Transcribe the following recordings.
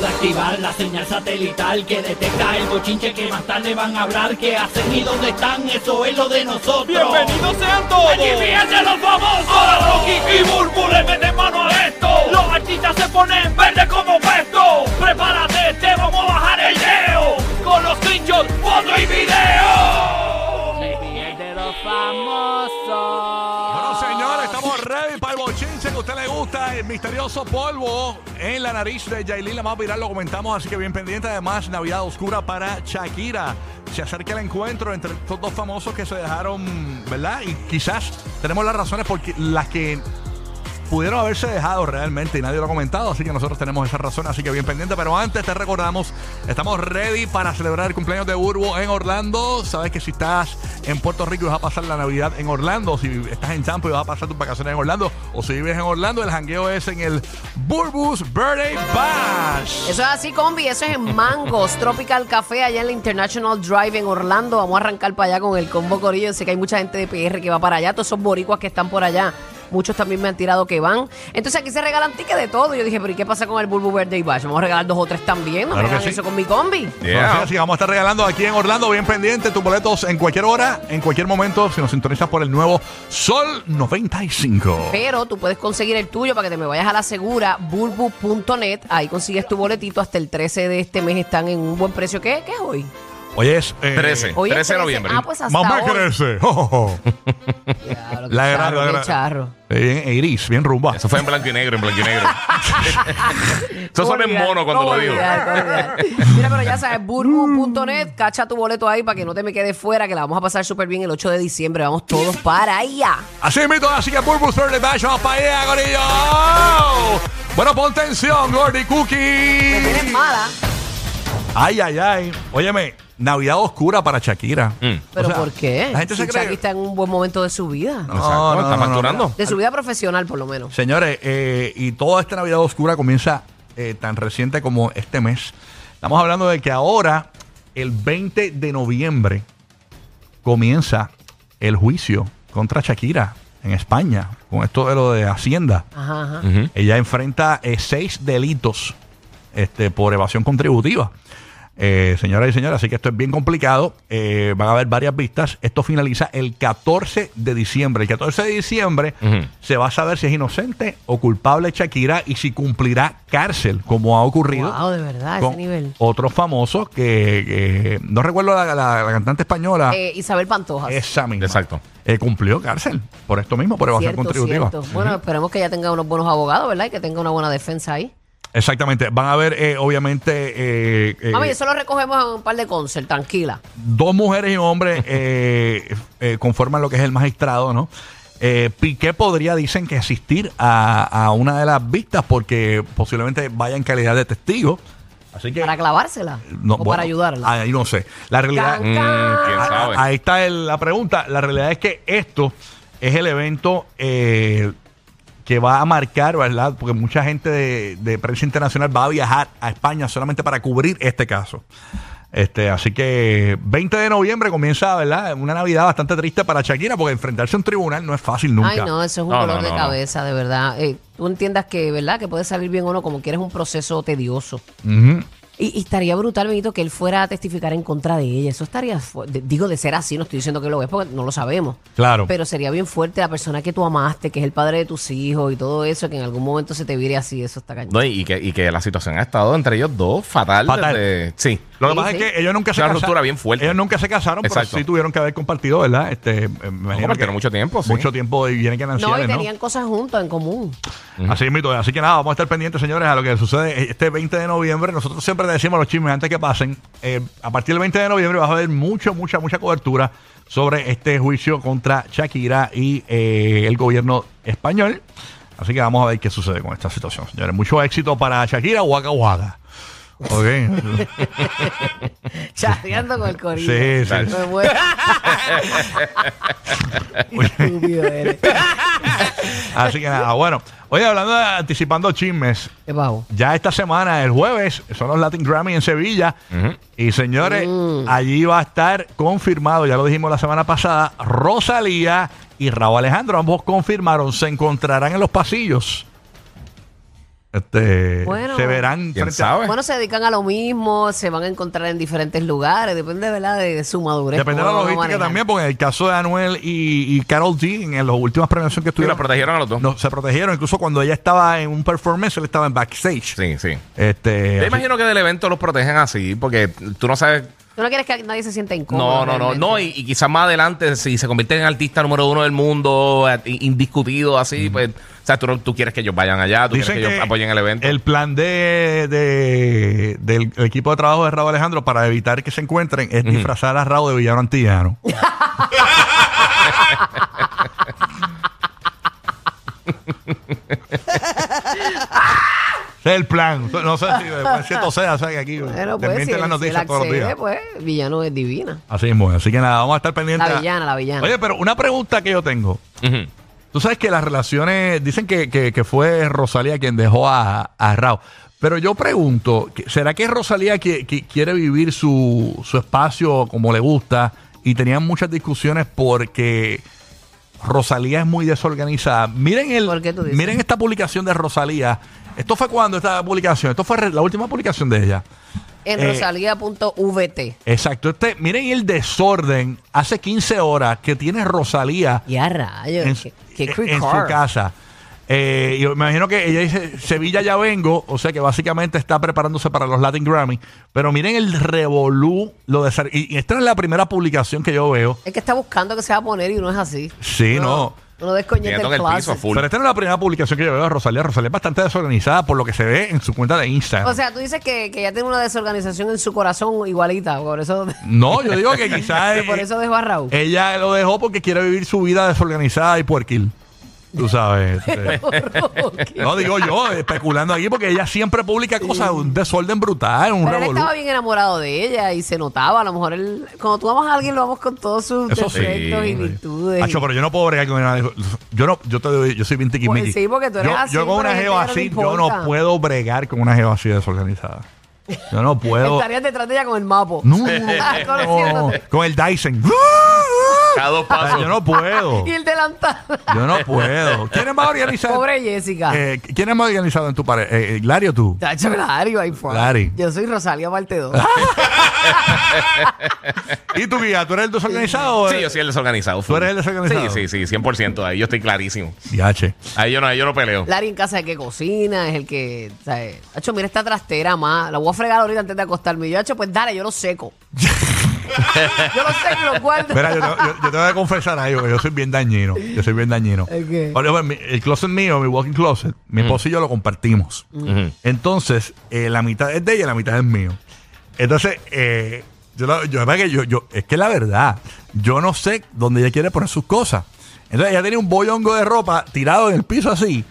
de activar la señal satelital que detecta el bochinche que más tarde van a hablar. ¿Qué hacen y dónde están? Eso es lo de nosotros. ¡Bienvenidos sean todos! ¡Aquí fíjense los famosos! Ahora Rocky y Burbu le meten mano a esto. Los artistas se ponen verde como puesto. Prepárate, te vamos a bajar el leo. Con los screenshots, foto y video. Misterioso polvo en la nariz de Yailin, la más viral, lo comentamos, así que bien pendiente. Además, Navidad Oscura para Shakira. Se acerca el encuentro entre estos dos famosos que se dejaron, ¿verdad? Y quizás tenemos las razones por las que pudieron haberse dejado realmente y nadie lo ha comentado, así que nosotros tenemos esa razón, así que bien pendiente. Pero antes te recordamos, estamos ready para celebrar el cumpleaños de Burbo en Orlando. Sabes que si estás en Puerto Rico y vas a pasar la Navidad en Orlando, si estás en Tampa y vas a pasar tus vacaciones en Orlando, o si vives en Orlando, el jangueo es en el Burbu's Birthday Bash. Eso es así, combi. Eso es en Mangos, Tropical Café, allá en la International Drive en Orlando. Vamos a arrancar para allá con el combo corillo. Sé que hay mucha gente de PR que va para allá, todos esos boricuas que están por allá. Muchos también me han tirado que van. Entonces aquí se regalan tickets de todo. Yo dije, pero ¿y qué pasa con el Bulbu Birthday Bash? Vamos a regalar dos o tres también. No Claro me sí. eso con mi combi. Entonces, así vamos a estar regalando aquí en Orlando, bien pendiente, tus boletos en cualquier hora, en cualquier momento, si nos sintonizas por el nuevo Sol 95. Pero tú puedes conseguir el tuyo para que te me vayas a la segura, bulbu.net. Ahí consigues tu boletito hasta el 13 de este mes. Están en un buen precio. ¿Qué, ¿Qué es hoy? Hoy es... eh, 13. Hoy es 13 de noviembre. Ah, pues hasta Mamá hoy. crece. Diablo, qué La gran, charro, la qué gran. charro. Eh, Bien iris, bien rumba. Eso fue en blanco y negro, en blanco y negro. Eso suena en Olvidar, mono cuando lo digo. olvidar, olvidar. Mira, pero ya sabes, burbu.net, cacha tu boleto ahí para que no te me quedes fuera, que la vamos a pasar súper bien el 8 de diciembre. Vamos todos para allá. Así mito, así que Burbu's Birthday Bash, vamos para allá, gorillo. Bueno, pon tensión, Gordy Me Cookie. tienes mala, Ay, ay, ay. Óyeme, Navidad oscura para Shakira. Mm. pero O sea, ¿por qué? La gente si se cree... Shakira está en un buen momento de su vida. No, Exacto, no, está no, no, facturando. De su vida profesional, por lo menos. Señores, eh, y toda esta Navidad Oscura comienza eh, tan reciente como este mes. Estamos hablando de que ahora, el 20 de noviembre, comienza el juicio contra Shakira en España, con esto de lo de Hacienda. Ajá, ajá. Ujú. Ella enfrenta eh, seis delitos este, por evasión contributiva. Eh, señoras y señores, así que esto es bien complicado. Eh, van a haber varias vistas. Esto finaliza el 14 de diciembre. El 14 de diciembre se va a saber si es inocente o culpable Shakira y si cumplirá cárcel, como ha ocurrido Wow, de verdad, a ese nivel. otros famosos que, que- no recuerdo la, la- la cantante española, Eh, Isabel Pantoja. esa misma. Exacto. Eh, cumplió cárcel por esto mismo, por evasión contributiva. cierto. Bueno, esperemos que ella tenga unos buenos abogados, ¿verdad? Y que tenga una buena defensa ahí. Exactamente. Van a ver, eh, obviamente, eh, eh, Mami, eso lo recogemos en un par de concert, tranquila. dos mujeres y un hombre eh, eh, conforman lo que es el magistrado, ¿no? Eh, Piqué podría, dicen, que asistir a, a una de las vistas porque posiblemente vaya en calidad de testigo. Así que. Para clavársela. no, o bueno, para ayudarla. Ahí no sé. La realidad. Can, Mm, ¿Quién Ah, sabe? Ahí está el- la pregunta. La realidad es que esto es el evento eh, que va a marcar, ¿verdad? Porque mucha gente de, de prensa internacional va a viajar a España solamente para cubrir este caso. Este, así que 20 de noviembre comienza, ¿verdad? Una Navidad bastante triste para Shakira porque enfrentarse a un tribunal no es fácil nunca. Ay, no, eso es un No, dolor no, de no, cabeza, de verdad. Eh, tú entiendas que, ¿verdad? Que puede salir bien o no, como quieres un proceso tedioso. Ujú. Y, y estaría brutal, Benito, que él fuera a testificar en contra de ella. Eso estaría, de- digo, de ser así, no estoy diciendo que lo es porque no lo sabemos. Claro. Pero sería bien fuerte la persona que tú amaste, que es el padre de tus hijos y todo eso, que en algún momento se te vire así, eso está cañón. No, y, que, y que la situación ha estado entre ellos dos fatal. Fatal. desde- sí. Lo que Sí, pasa sí. es que ellos nunca se Una casaron. ruptura bien fuerte. Ellos nunca se casaron, Exacto. pero sí tuvieron que haber compartido, ¿verdad? Este, eh, me que mucho tiempo, sí. Mucho tiempo y vienen que no, y ¿no? tenían cosas juntos en común. Así mismo. Así que nada, vamos a estar pendientes, señores, a lo que sucede este 20 de noviembre. Nosotros siempre le decimos a los chismes antes que pasen. eh, a partir del 20 de noviembre vas a ver mucho, mucha, mucha cobertura sobre este juicio contra Shakira y eh, el gobierno español. Así que vamos a ver qué sucede con esta situación, señores. Mucho éxito para Shakira, Waka Waka. Ok. Chateando con el corillo. Sí, sí. Me muero. Estúpido eres. Así que nada, bueno. Oye, hablando de anticipando chismes, ¿Qué bajo? ya esta semana, el jueves, son los Latin Grammy en Sevilla. Y señores, allí va a estar confirmado, ya lo dijimos la semana pasada, Rosalía y Raúl Alejandro, ambos confirmaron, se encontrarán en los pasillos. Este, Bueno. se verán ¿Quién frente a- sabe? Bueno, se dedican a lo mismo, se van a encontrar en diferentes lugares, depende, ¿verdad?, de su madurez. Depende de la logística también, porque en el caso de Anuel y, y Carol G, en las últimas premiaciones que Sí, estuvieron, protegieron a los dos. no, se protegieron. Incluso cuando ella estaba en un performance, él estaba en backstage. Sí, sí. Este, Yo así- imagino que del evento los protegen así, porque tú no sabes. Tú no quieres que nadie se sienta incómodo. No, no, no, realmente. no. Y, y quizás más adelante, si se convierte en artista número uno del mundo, eh, indiscutido, así, pues. O sea, tú, quieres que ellos vayan allá, tú Dicen quieres que, ellos apoyen el evento. El plan de, de- del equipo de trabajo de Raúl Alejandro para evitar que se encuentren es disfrazar a Raúl de villano antillano. Ese es el plan. No sé si después cierto sea, o sea que aquí Bueno, te pues, si, las él- si noticias todos los días. pues, villano es divina. Así mismo. Así que nada, vamos a estar pendientes. La villana, la villana. Oye, pero una pregunta que yo tengo. Tú sabes que las relaciones, dicen que, que- que fue Rosalía quien dejó a, a Raúl. Pero yo pregunto, que- ¿será que Rosalía qui- qui- quiere vivir su, su espacio como le gusta? Y tenían muchas discusiones porque Rosalía es muy desorganizada. Miren, el, ¿Por qué tú dices? miren esta publicación de Rosalía. ¿Esto fue cuando esta publicación? Esto fue la última publicación de ella. En eh, rosalía.vt. Exacto. Este, miren el desorden hace 15 horas que tiene Rosalía Y a rayos, en, qué, qué en- creep en su casa. Eh, yo me imagino que ella dice Sevilla ya vengo, o sea que básicamente está preparándose para los Latin Grammy. Pero miren el revolú, lo de ser- y, y esta no es la primera publicación que yo veo. Es que está buscando que se va a poner y no es así. Sí, no. No Viendo el piso full. Pero esta no es la primera publicación que yo veo de Rosalía. Rosalía es bastante desorganizada por lo que se ve en su cuenta de Instagram. O sea, tú dices que, que ella tiene una desorganización en su corazón igualita, por eso, no, yo digo que quizás por eso dejó a Raúl. ella lo dejó porque quiere vivir su vida desorganizada y puerquil. Tú sabes. este. No digo yo, especulando aquí, porque ella siempre publica cosas, un desorden brutal, un Pero él revolú. estaba bien enamorado de ella y se notaba. A lo mejor él, cuando tú amas a alguien, lo amas con todos sus Eso sí. defectos y virtudes. Pero yo no puedo bregar con una Yo no, yo te doy, yo soy bien tiquismiqui. Pues sí, porque tú eres yo, así, Yo con pero una hay que así, no le yo no importa. puedo bregar con una geo así desorganizada. Yo no puedo. Estarías detrás de ella con el mapo. No, no, Conociéndote. con el Dyson. Cada dos Ay, pasos. yo no puedo. Y el delantal. Yo no puedo. ¿Quién es más organizado? Pobre Jessica. Eh, ¿Quién es más organizado en tu pared? Eh, eh, ¿Lari o tú? Tacho, Lario, ahí fue. Lari. Yo soy Rosalía parte 2. ¿Y tu guía? ¿Tú eres el desorganizado? Sí, yo soy el desorganizado. ¿Tú eres el desorganizado? Sí, sí, sí, 100%. Ahí yo estoy clarísimo. Diache. Ahí yo no, ahí yo no peleo. Lari en casa es el que cocina, es el que. ¿sabes? Hacho, mira esta trastera más. La voy a fregar ahorita antes de acostarme. Y yo, hacho, pues dale, yo lo seco. yo lo y lo guardo. Mira, yo, te- yo- yo te voy a confesar algo, que yo soy bien dañino. Yo soy bien dañino. ¿El qué? Oye, bueno, mi- el closet mío, mi walking closet, mi esposo y yo lo compartimos. Ujú. Entonces, eh, la mitad es de ella y la mitad es mío. Entonces, eh, yo, la- yo, la verdad que yo, yo- es que la verdad, yo no sé dónde ella quiere poner sus cosas. Entonces, ella tenía un bollongo de ropa tirado en el piso así.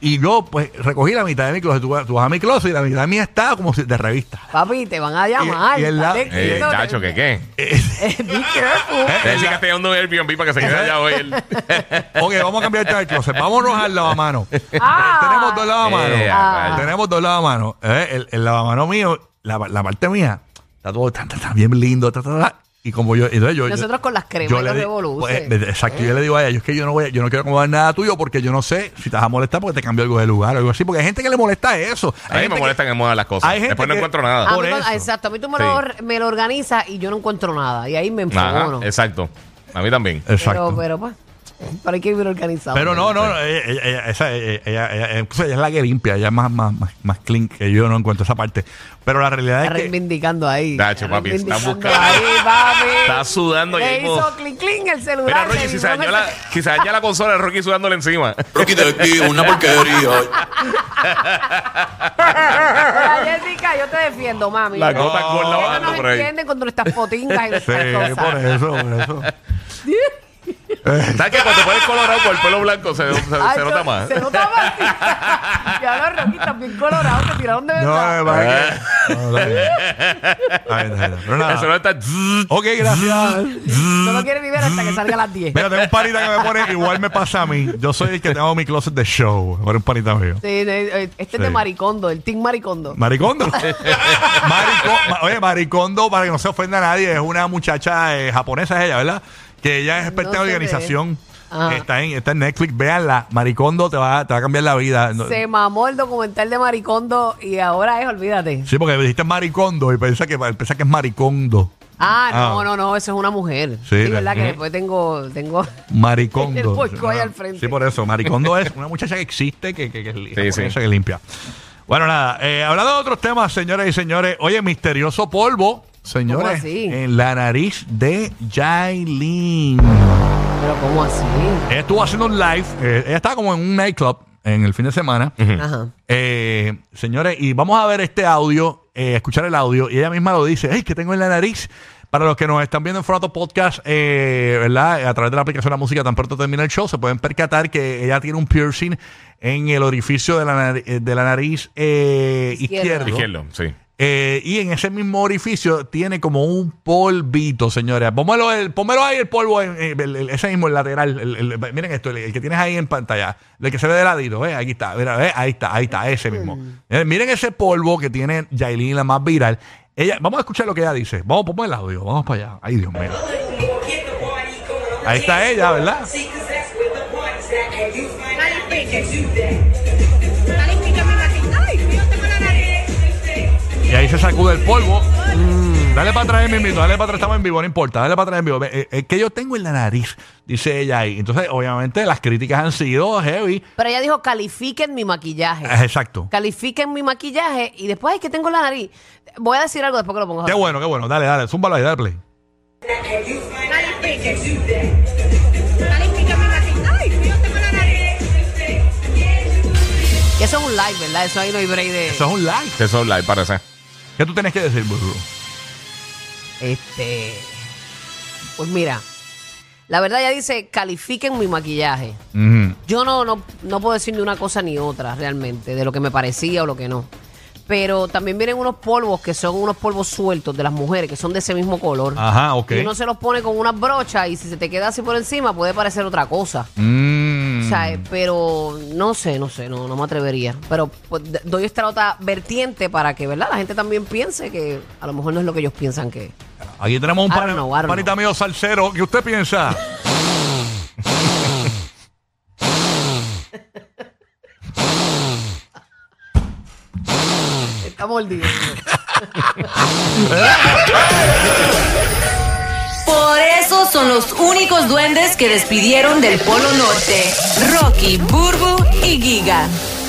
Y yo, pues, recogí la mitad de mi closet. Tú, vas- tú vas a mi closet y la mitad mía está como si de revista. Papi, te van a llamar. Y- y el la- Eh, quieto, chacho, te- ¿qué qué? Eh, Eh, Be careful. Te decía que estoy dando un Airbnb para que se quede allá hoy. él. ok, vamos a cambiar el tema del closet. Vámonos al lavamano. Ah. Tenemos dos lavamanos. Eh, Ah. Tenemos dos lavamanos. Eh, el, el lavamano mío, la, la parte mía, está todo tan, tan, tan bien lindo. ta, ta, ta. Y como yo, entonces yo, Nosotros yo- con las cremas yo le los pues, exacto. Yo le digo a ella, yo es que yo no voy, a- yo no quiero acomodar nada tuyo porque yo no sé si te vas a molestar porque te cambio algo de lugar o algo así. Porque hay gente que le molesta eso. A mí me que- molesta que muevan las cosas. hay gente Después no encuentro A nada. mí por cuando- eso. exacto, a mí tú me, Sí. lo, me lo organizas y yo no encuentro nada. Y ahí me enfogono. exacto. A mí también. Exacto. Pero, pero, pues, pero hay que vivir organizado. Pero no, no, no, ella, ella- ella- esa- ella- ella- ella- incluso ella es la que limpia, ella es más, más, más, más clean que yo no encuentro esa parte. Pero la realidad Está es que reivindicando ahí. Está papi, está reivindicando buscando. Ahí, papi. Está sudando y Le ahí como- hizo clink clink el celular. Mira, Rocky, le si se, dio dañó la, si se daña la consola, el Rocky sudándole encima. Rocky de aquí, una porquería. Mira, Jessica, yo te defiendo, mami. La Ellos gota gorda bajando no por ahí. entienden con nuestras potingas y Sí, nuestras por cosas. eso, por eso. ¿Sabes que cuando te pones colorado por el pelo blanco se, se- se Ay, nota yo- más? Se nota más. ya los Rocky también colorados que tiraron de No, verdad. es verdad que- no, bien. Pero nada. Eso no está... Ok, gracias. No lo quiere vivir hasta que salga a las 10. Mira, tengo un panita que me pone, igual me pasa a mí. Yo soy el que tengo mi closet de show. Ahora un panita mío. Sí, eh, este es de. Maricondo, el Team Maricondo. Maricondo. Marico- ma- oye, Maricondo, para que no se ofenda a nadie, es una muchacha eh, japonesa, es ella, ¿verdad? Que ella es experta No en organización. Ajá. Está en, está en Netflix, véanla. Maricondo te va, te va a cambiar la vida. Se mamó el documental de Maricondo y ahora es, olvídate. Sí, porque dijiste Maricondo y piensa que, piensa que es Maricondo. Ah, no, Ah. no, no, eso es una mujer. Sí, Sí, verdad que después tengo, tengo Maricondo. El Ah, al frente. Sí, por eso. Maricondo es una muchacha que existe, que, que, que, es li- Sí, japonesa sí. que limpia. Bueno, nada. eh, hablando de otros temas, señores y señores. Oye, misterioso polvo, señores. En la nariz de Jailin. pero ¿cómo así? Ella estuvo haciendo un live. eh, ella estaba como en un nightclub en el fin de semana. Ajá. Eh, señores, y vamos a ver este audio, eh, escuchar el audio, y ella misma lo dice, ¡ay, que tengo en la nariz! Para los que nos están viendo en Formato Podcast, eh, ¿verdad? A través de la aplicación de la música, tan pronto termina el show, se pueden percatar que ella tiene un piercing en el orificio de la, eh, de la nariz eh, izquierdo. Izquierdo, sí. Eh, y en ese mismo orificio tiene como un polvito, señores. Póngalo, el, póngalo ahí el polvo, en, en- el- el- ese mismo, el lateral. el- el- miren esto, el, el que tienes ahí en pantalla. El que se ve de ladito, ¿eh? Aquí está, mira, ¿eh? ahí está, ahí está, ese mismo. Eh, miren ese polvo que tiene Yailin, la más viral. Ella, vamos a escuchar lo que ella dice. Vamos, ponme el audio, vamos para allá. Ay, Dios mío. Ahí está ella, ¿verdad? Ahí se sacude el polvo. Dale para atrás, mismito, dale para atrás, estamos en vivo, no importa, dale para atrás en vivo. Eh, eh, que yo tengo en la nariz, dice ella ahí. Entonces, obviamente, las críticas han sido heavy. Pero ella dijo, califiquen mi maquillaje. Eh, Exacto. Califiquen mi maquillaje y después, ay, que tengo en la nariz. Voy a decir algo después que lo pongo. Qué bueno, qué bueno. Dale, dale, zúmbalo ahí, dale play. Que eso es un live, ¿verdad? Eso ahí no hay break de... Eso es un like. Eso live parece. ¿Qué tú tienes que decir, Burbu? Este... Pues mira, la verdad ella dice, califiquen mi maquillaje. Yo no, no, no puedo decir ni una cosa ni otra realmente, de lo que me parecía o lo que no. Pero también vienen unos polvos que son unos polvos sueltos de las mujeres, que son de ese mismo color. Ajá, ok. Y uno se los pone con unas brochas y si se te queda así por encima puede parecer otra cosa. Mm. Sea, eh, pero no sé, no sé, no, no me atrevería. Pero pues, doy esta otra vertiente para que, ¿verdad? La gente también piense que a lo mejor no es lo que ellos piensan que es. Aquí tenemos un I don't pan- know, I don't panita mío salsero. ¿Qué usted piensa? Está mordiendo. Son los únicos duendes que despidieron del Polo Norte. Rocky, Burbu y Giga.